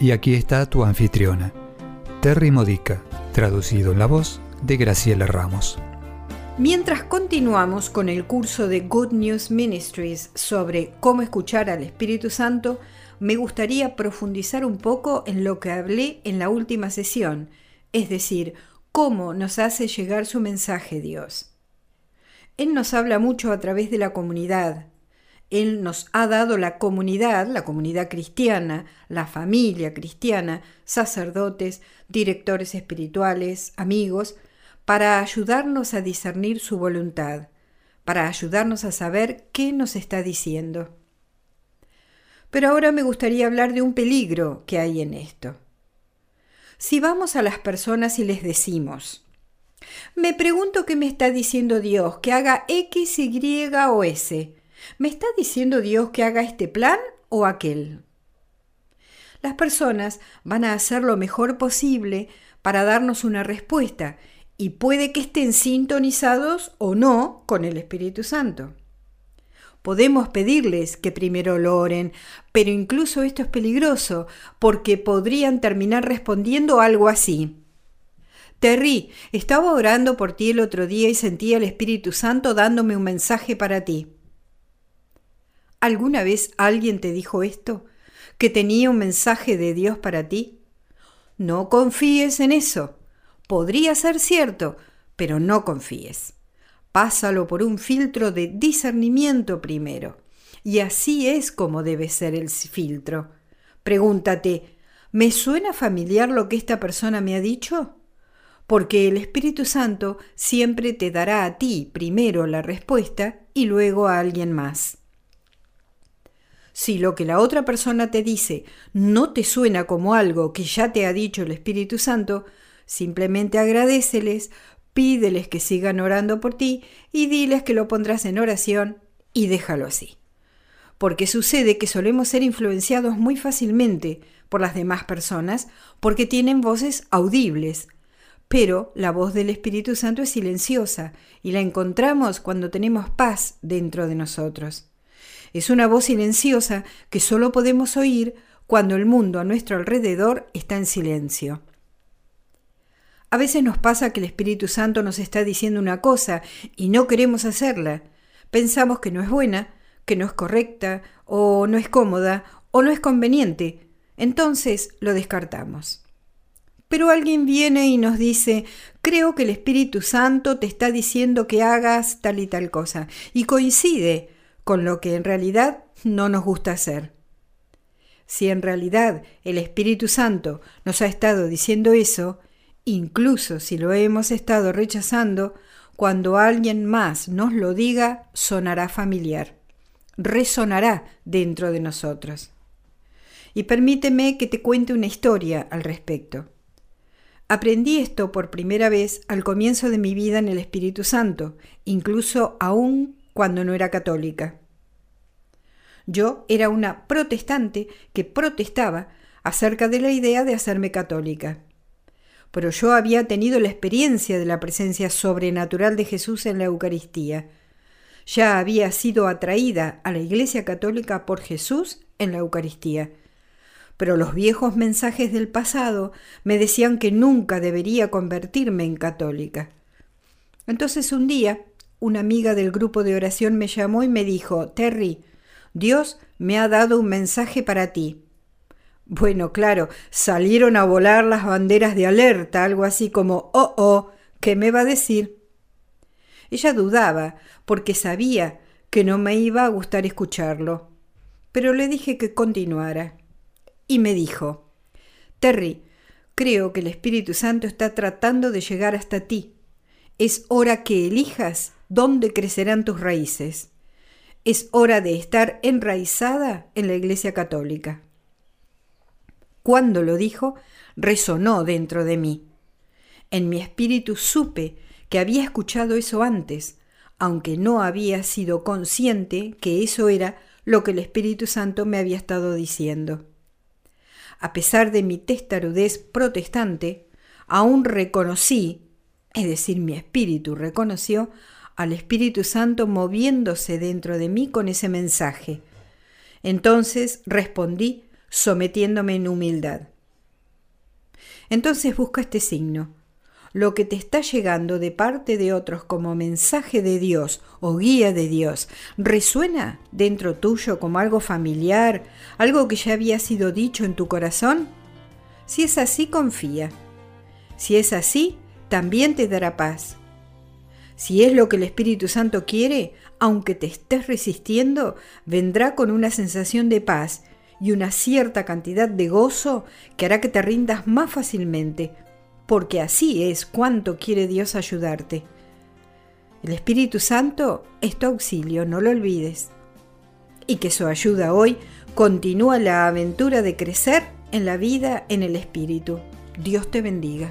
Y aquí está tu anfitriona, Terry Modica, traducido en la voz de Graciela Ramos. Mientras continuamos con el curso de Good News Ministries sobre cómo escuchar al Espíritu Santo, me gustaría profundizar un poco en lo que hablé en la última sesión, es decir, cómo nos hace llegar su mensaje Dios. Él nos habla mucho a través de la comunidad, él nos ha dado la comunidad, la comunidad cristiana, la familia cristiana, sacerdotes, directores espirituales, amigos, para ayudarnos a discernir su voluntad, para ayudarnos a saber qué nos está diciendo. Pero ahora me gustaría hablar de un peligro que hay en esto. Si vamos a las personas y les decimos, me pregunto qué me está diciendo Dios, que haga X, Y o S, ¿Me está diciendo Dios que haga este plan o aquel? Las personas van a hacer lo mejor posible para darnos una respuesta y puede que estén sintonizados o no con el Espíritu Santo. Podemos pedirles que primero lo oren, pero incluso esto es peligroso porque podrían terminar respondiendo algo así. Terry, estaba orando por ti el otro día y sentía el Espíritu Santo dándome un mensaje para ti. ¿Alguna vez alguien te dijo esto? ¿Que tenía un mensaje de Dios para ti? No confíes en eso. Podría ser cierto, pero no confíes. Pásalo por un filtro de discernimiento primero. Y así es como debe ser el filtro. Pregúntate, ¿me suena familiar lo que esta persona me ha dicho? Porque el Espíritu Santo siempre te dará a ti primero la respuesta y luego a alguien más. Si lo que la otra persona te dice no te suena como algo que ya te ha dicho el Espíritu Santo, simplemente agradeceles, pídeles que sigan orando por ti y diles que lo pondrás en oración y déjalo así. Porque sucede que solemos ser influenciados muy fácilmente por las demás personas porque tienen voces audibles, pero la voz del Espíritu Santo es silenciosa y la encontramos cuando tenemos paz dentro de nosotros. Es una voz silenciosa que solo podemos oír cuando el mundo a nuestro alrededor está en silencio. A veces nos pasa que el Espíritu Santo nos está diciendo una cosa y no queremos hacerla. Pensamos que no es buena, que no es correcta, o no es cómoda, o no es conveniente. Entonces lo descartamos. Pero alguien viene y nos dice, creo que el Espíritu Santo te está diciendo que hagas tal y tal cosa. Y coincide, con lo que en realidad no nos gusta hacer. Si en realidad el Espíritu Santo nos ha estado diciendo eso, incluso si lo hemos estado rechazando, cuando alguien más nos lo diga, sonará familiar, resonará dentro de nosotros. Y permíteme que te cuente una historia al respecto. Aprendí esto por primera vez al comienzo de mi vida en el Espíritu Santo, incluso aún cuando no era católica. Yo era una protestante que protestaba acerca de la idea de hacerme católica. Pero yo había tenido la experiencia de la presencia sobrenatural de Jesús en la Eucaristía. Ya había sido atraída a la Iglesia Católica por Jesús en la Eucaristía. Pero los viejos mensajes del pasado me decían que nunca debería convertirme en católica. Entonces un día una amiga del grupo de oración me llamó y me dijo, Terry, Dios me ha dado un mensaje para ti. Bueno, claro, salieron a volar las banderas de alerta, algo así como, oh, oh, ¿qué me va a decir? Ella dudaba, porque sabía que no me iba a gustar escucharlo. Pero le dije que continuara. Y me dijo, Terry, creo que el Espíritu Santo está tratando de llegar hasta ti. Es hora que elijas dónde crecerán tus raíces. Es hora de estar enraizada en la Iglesia Católica. cuando lo dijo, resonó dentro de mí. En mi espíritu supe que había escuchado eso antes, aunque no había sido consciente que eso era lo que el Espíritu Santo me había estado diciendo. A pesar de mi testarudez protestante, aún reconocí, es decir, mi espíritu reconoció, al Espíritu Santo moviéndose dentro de mí con ese mensaje. Entonces respondí sometiéndome en humildad. Entonces busca este signo, lo que te está llegando de parte de otros como mensaje de Dios o guía de Dios resuena dentro tuyo como algo familiar, algo que ya había sido dicho en tu corazón? Si es así, confía. Si es así, también te dará paz. Si es lo que el Espíritu Santo quiere, aunque te estés resistiendo, vendrá con una sensación de paz y una cierta cantidad de gozo que hará que te rindas más fácilmente, porque así es cuanto quiere Dios ayudarte. El Espíritu Santo es tu auxilio, no lo olvides. Y que su ayuda hoy continúa la aventura de crecer en la vida en el Espíritu. Dios te bendiga.